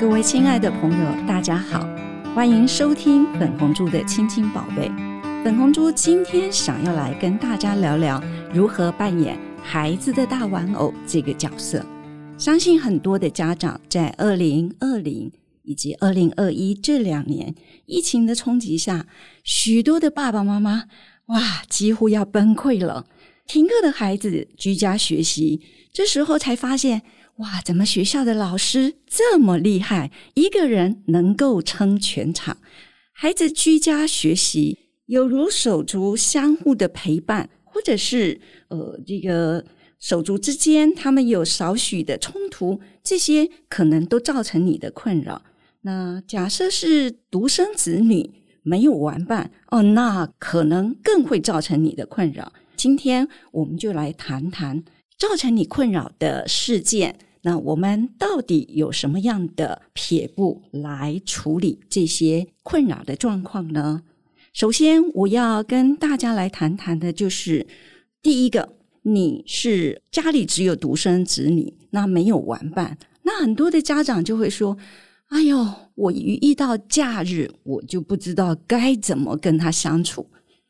各位亲爱的朋友，大家好，欢迎收听粉红猪的亲亲宝贝。粉红猪今天想要来跟大家聊聊如何扮演孩子的大玩偶这个角色。相信很多的家长在二零二零以及二零二一这两年疫情的冲击下，许多的爸爸妈妈哇，几乎要崩溃了。停课的孩子居家学习，这时候才发现。哇，怎么学校的老师这么厉害？一个人能够撑全场。孩子居家学习，有如手足相互的陪伴，或者是呃，这个手足之间他们有少许的冲突，这些可能都造成你的困扰。那假设是独生子女没有玩伴哦，那可能更会造成你的困扰。今天我们就来谈谈造成你困扰的事件。那我们到底有什么样的撇步来处理这些困扰的状况呢？首先，我要跟大家来谈谈的就是第一个，你是家里只有独生子女，那没有玩伴，那很多的家长就会说：“哎呦，我一遇到假日，我就不知道该怎么跟他相处。”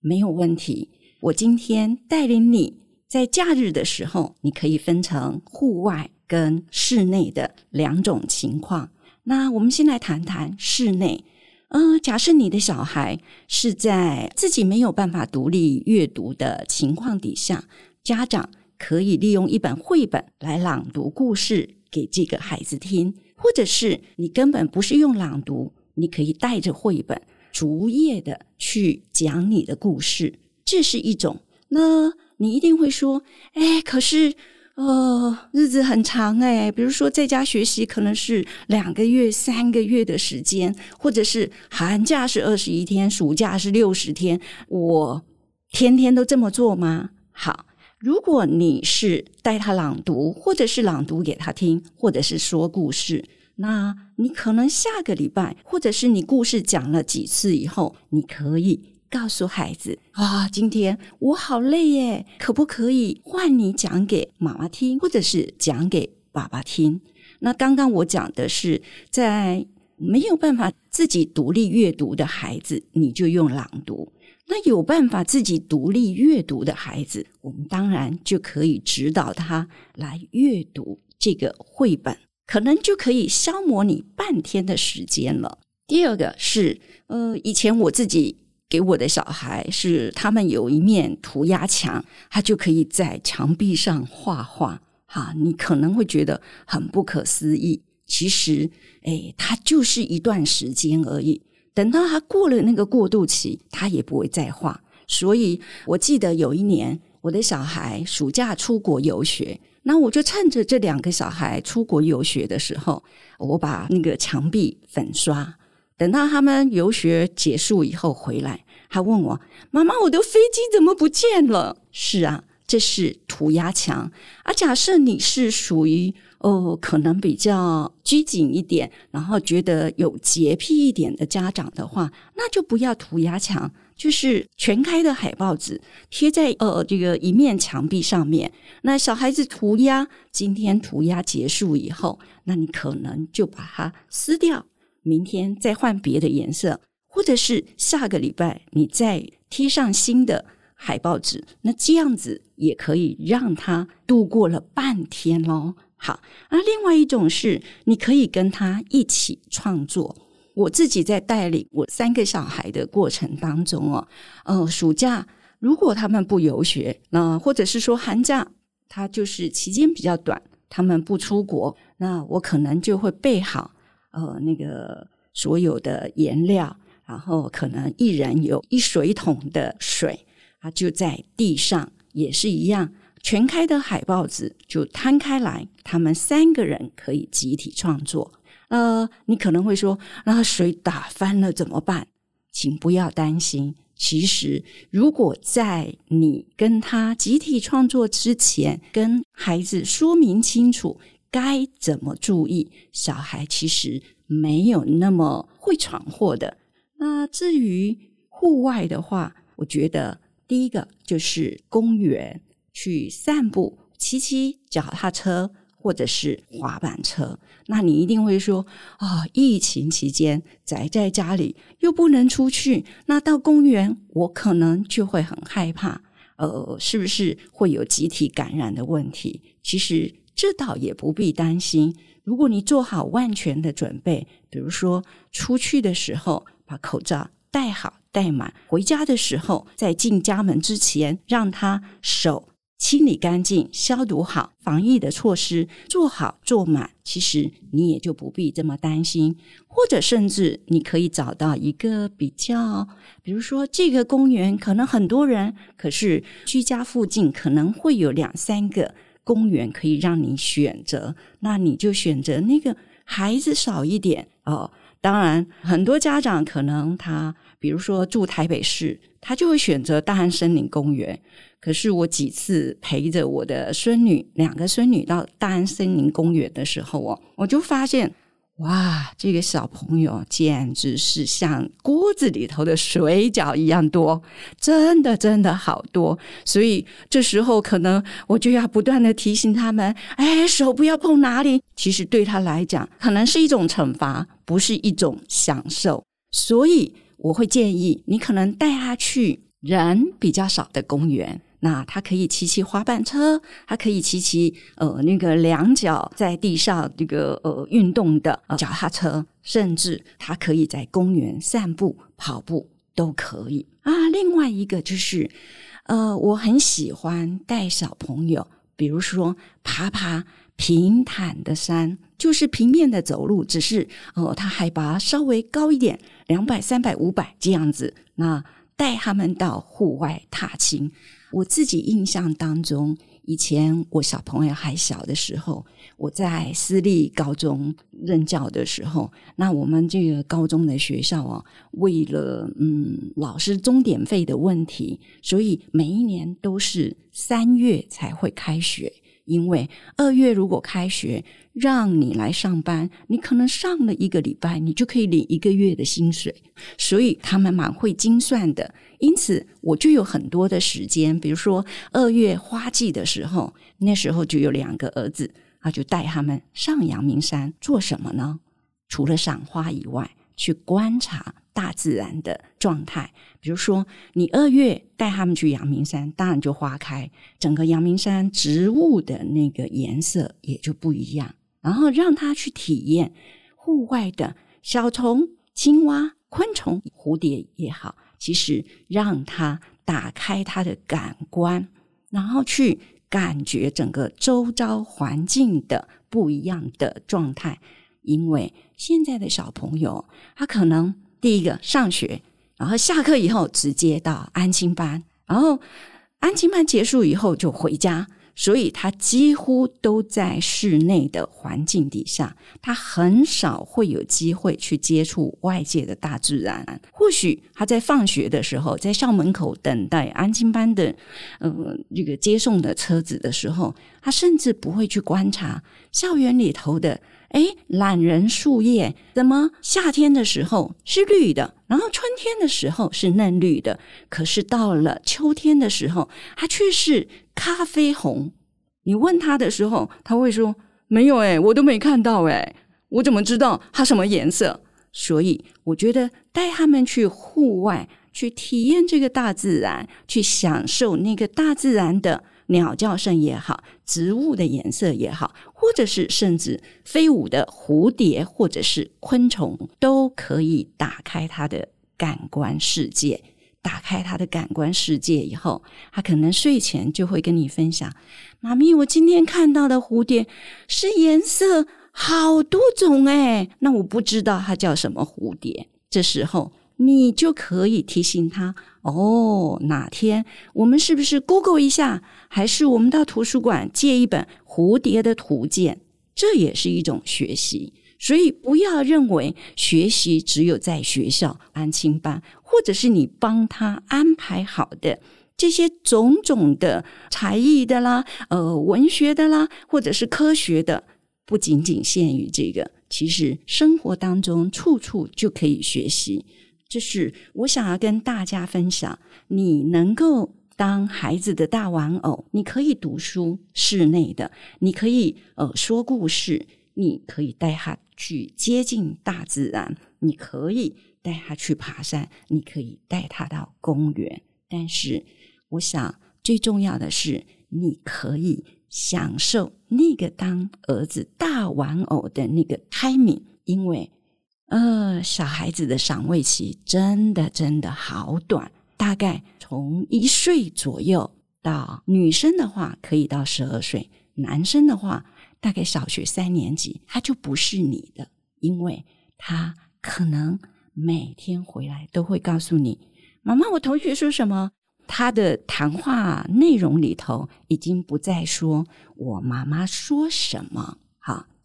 没有问题，我今天带领你在假日的时候，你可以分成户外。跟室内的两种情况，那我们先来谈谈室内。嗯，假设你的小孩是在自己没有办法独立阅读的情况底下，家长可以利用一本绘本来朗读故事给这个孩子听，或者是你根本不是用朗读，你可以带着绘本逐页的去讲你的故事，这是一种。那你一定会说，哎，可是。哦，日子很长哎，比如说在家学习可能是两个月、三个月的时间，或者是寒假是二十一天，暑假是六十天，我天天都这么做吗？好，如果你是带他朗读，或者是朗读给他听，或者是说故事，那你可能下个礼拜，或者是你故事讲了几次以后，你可以。告诉孩子啊，今天我好累耶，可不可以换你讲给妈妈听，或者是讲给爸爸听？那刚刚我讲的是，在没有办法自己独立阅读的孩子，你就用朗读；那有办法自己独立阅读的孩子，我们当然就可以指导他来阅读这个绘本，可能就可以消磨你半天的时间了。第二个是，呃，以前我自己。给我的小孩是，他们有一面涂鸦墙，他就可以在墙壁上画画。哈，你可能会觉得很不可思议，其实，哎，他就是一段时间而已。等到他过了那个过渡期，他也不会再画。所以我记得有一年，我的小孩暑假出国游学，那我就趁着这两个小孩出国游学的时候，我把那个墙壁粉刷。等到他们游学结束以后回来，他问我：“妈妈，我的飞机怎么不见了？”是啊，这是涂鸦墙。而假设你是属于哦，可能比较拘谨一点，然后觉得有洁癖一点的家长的话，那就不要涂鸦墙，就是全开的海报纸贴在呃这个一面墙壁上面。那小孩子涂鸦，今天涂鸦结束以后，那你可能就把它撕掉。明天再换别的颜色，或者是下个礼拜你再贴上新的海报纸，那这样子也可以让他度过了半天喽。好，而另外一种是，你可以跟他一起创作。我自己在带领我三个小孩的过程当中哦，呃，暑假如果他们不游学，那或者是说寒假，他就是期间比较短，他们不出国，那我可能就会备好。呃，那个所有的颜料，然后可能一人有一水桶的水，啊，就在地上也是一样，全开的海报纸就摊开来，他们三个人可以集体创作。呃，你可能会说，那水打翻了怎么办？请不要担心，其实如果在你跟他集体创作之前，跟孩子说明清楚。该怎么注意？小孩其实没有那么会闯祸的。那至于户外的话，我觉得第一个就是公园去散步、骑骑脚踏车，或者是滑板车。那你一定会说啊，疫情期间宅在家里又不能出去，那到公园我可能就会很害怕，呃，是不是会有集体感染的问题？其实这倒也不必担心。如果你做好万全的准备，比如说出去的时候把口罩戴好戴满，回家的时候在进家门之前让他手清理干净、消毒好，防疫的措施做好做满，其实你也就不必这么担心。或者甚至你可以找到一个比较，比如说这个公园可能很多人，可是居家附近可能会有两三个。公园可以让你选择，那你就选择那个孩子少一点哦。当然，很多家长可能他，比如说住台北市，他就会选择大安森林公园。可是我几次陪着我的孙女，两个孙女到大安森林公园的时候哦，我就发现。哇，这个小朋友简直是像锅子里头的水饺一样多，真的真的好多。所以这时候可能我就要不断的提醒他们：，哎，手不要碰哪里。其实对他来讲，可能是一种惩罚，不是一种享受。所以我会建议你可能带他去人比较少的公园。那他可以骑骑滑板车，他可以骑骑呃那个两脚在地上这个呃运动的脚踏车，甚至他可以在公园散步、跑步都可以啊。另外一个就是，呃，我很喜欢带小朋友，比如说爬爬平坦的山，就是平面的走路，只是呃它海拔稍微高一点，两百、三百、五百这样子，那带他们到户外踏青。我自己印象当中，以前我小朋友还小的时候，我在私立高中任教的时候，那我们这个高中的学校啊，为了嗯老师钟点费的问题，所以每一年都是三月才会开学。因为二月如果开学，让你来上班，你可能上了一个礼拜，你就可以领一个月的薪水，所以他们蛮会精算的。因此，我就有很多的时间，比如说二月花季的时候，那时候就有两个儿子，啊就带他们上阳明山做什么呢？除了赏花以外，去观察。大自然的状态，比如说，你二月带他们去阳明山，当然就花开，整个阳明山植物的那个颜色也就不一样。然后让他去体验户外的小虫、青蛙、昆虫、蝴蝶也好，其实让他打开他的感官，然后去感觉整个周遭环境的不一样的状态。因为现在的小朋友，他可能。第一个上学，然后下课以后直接到安亲班，然后安亲班结束以后就回家，所以他几乎都在室内的环境底下，他很少会有机会去接触外界的大自然。或许他在放学的时候，在校门口等待安亲班的呃这个接送的车子的时候，他甚至不会去观察校园里头的。哎，懒人树叶怎么夏天的时候是绿的，然后春天的时候是嫩绿的，可是到了秋天的时候，它却是咖啡红。你问他的时候，他会说：“没有，哎，我都没看到，哎，我怎么知道它什么颜色？”所以，我觉得带他们去户外，去体验这个大自然，去享受那个大自然的。鸟叫声也好，植物的颜色也好，或者是甚至飞舞的蝴蝶，或者是昆虫，都可以打开他的感官世界。打开他的感官世界以后，他可能睡前就会跟你分享：“妈咪，我今天看到的蝴蝶是颜色好多种哎，那我不知道它叫什么蝴蝶。”这时候。你就可以提醒他哦，哪天我们是不是 Google 一下，还是我们到图书馆借一本蝴蝶的图鉴？这也是一种学习。所以不要认为学习只有在学校安亲班，或者是你帮他安排好的这些种种的才艺的啦，呃，文学的啦，或者是科学的，不仅仅限于这个。其实生活当中处处就可以学习。这是我想要跟大家分享，你能够当孩子的大玩偶，你可以读书，室内的，你可以呃说故事，你可以带他去接近大自然，你可以带他去爬山，你可以带他到公园。但是，我想最重要的是，你可以享受那个当儿子大玩偶的那个 timing，因为呃，小孩子的赏味期真的真的好短。大概从一岁左右到女生的话，可以到十二岁；男生的话，大概小学三年级，他就不是你的，因为他可能每天回来都会告诉你：“妈妈，我同学说什么？”他的谈话内容里头已经不再说我妈妈说什么，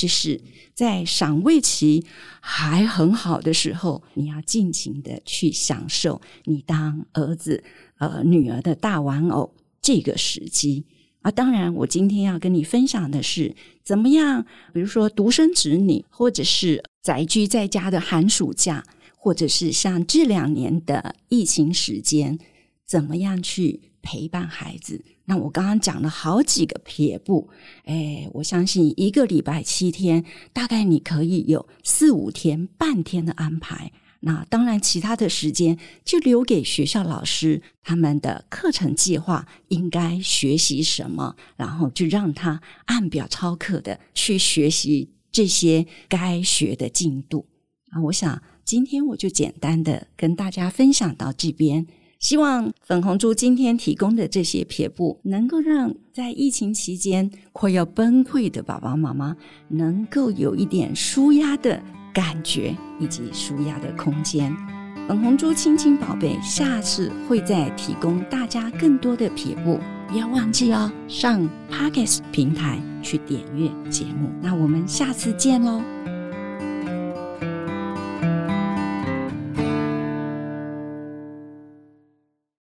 就是在赏味期还很好的时候，你要尽情的去享受你当儿子、呃女儿的大玩偶这个时机啊！当然，我今天要跟你分享的是怎么样，比如说独生子女，或者是宅居在家的寒暑假，或者是像这两年的疫情时间，怎么样去陪伴孩子。那我刚刚讲了好几个撇步，哎，我相信一个礼拜七天，大概你可以有四五天、半天的安排。那当然，其他的时间就留给学校老师他们的课程计划，应该学习什么，然后就让他按表操课的去学习这些该学的进度。啊，我想今天我就简单的跟大家分享到这边。希望粉红猪今天提供的这些撇步，能够让在疫情期间快要崩溃的爸爸妈妈，能够有一点舒压的感觉，以及舒压的空间。粉红猪亲亲宝贝，下次会再提供大家更多的撇步，不要忘记哦，上 Pockets 平台去点阅节目。那我们下次见喽。